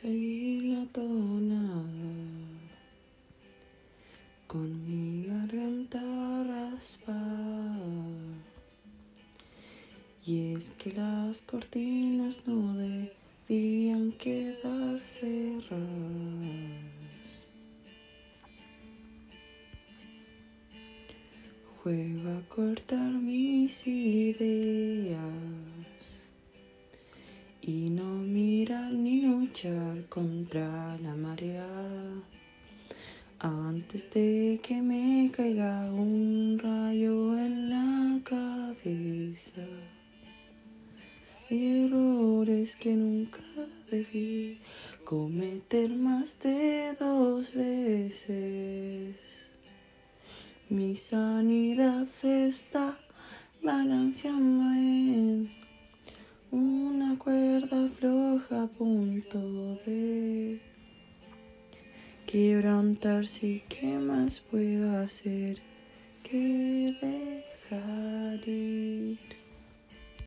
seguir la tonada con mi garganta raspada. Y es que las cortinas no debían quedar cerradas. Juego a cortar mis contra la marea antes de que me caiga un rayo en la cabeza. Errores que nunca debí cometer más de dos veces. Mi sanidad se está balanceando punto de quebrantarse. ¿Qué más puedo hacer que dejar?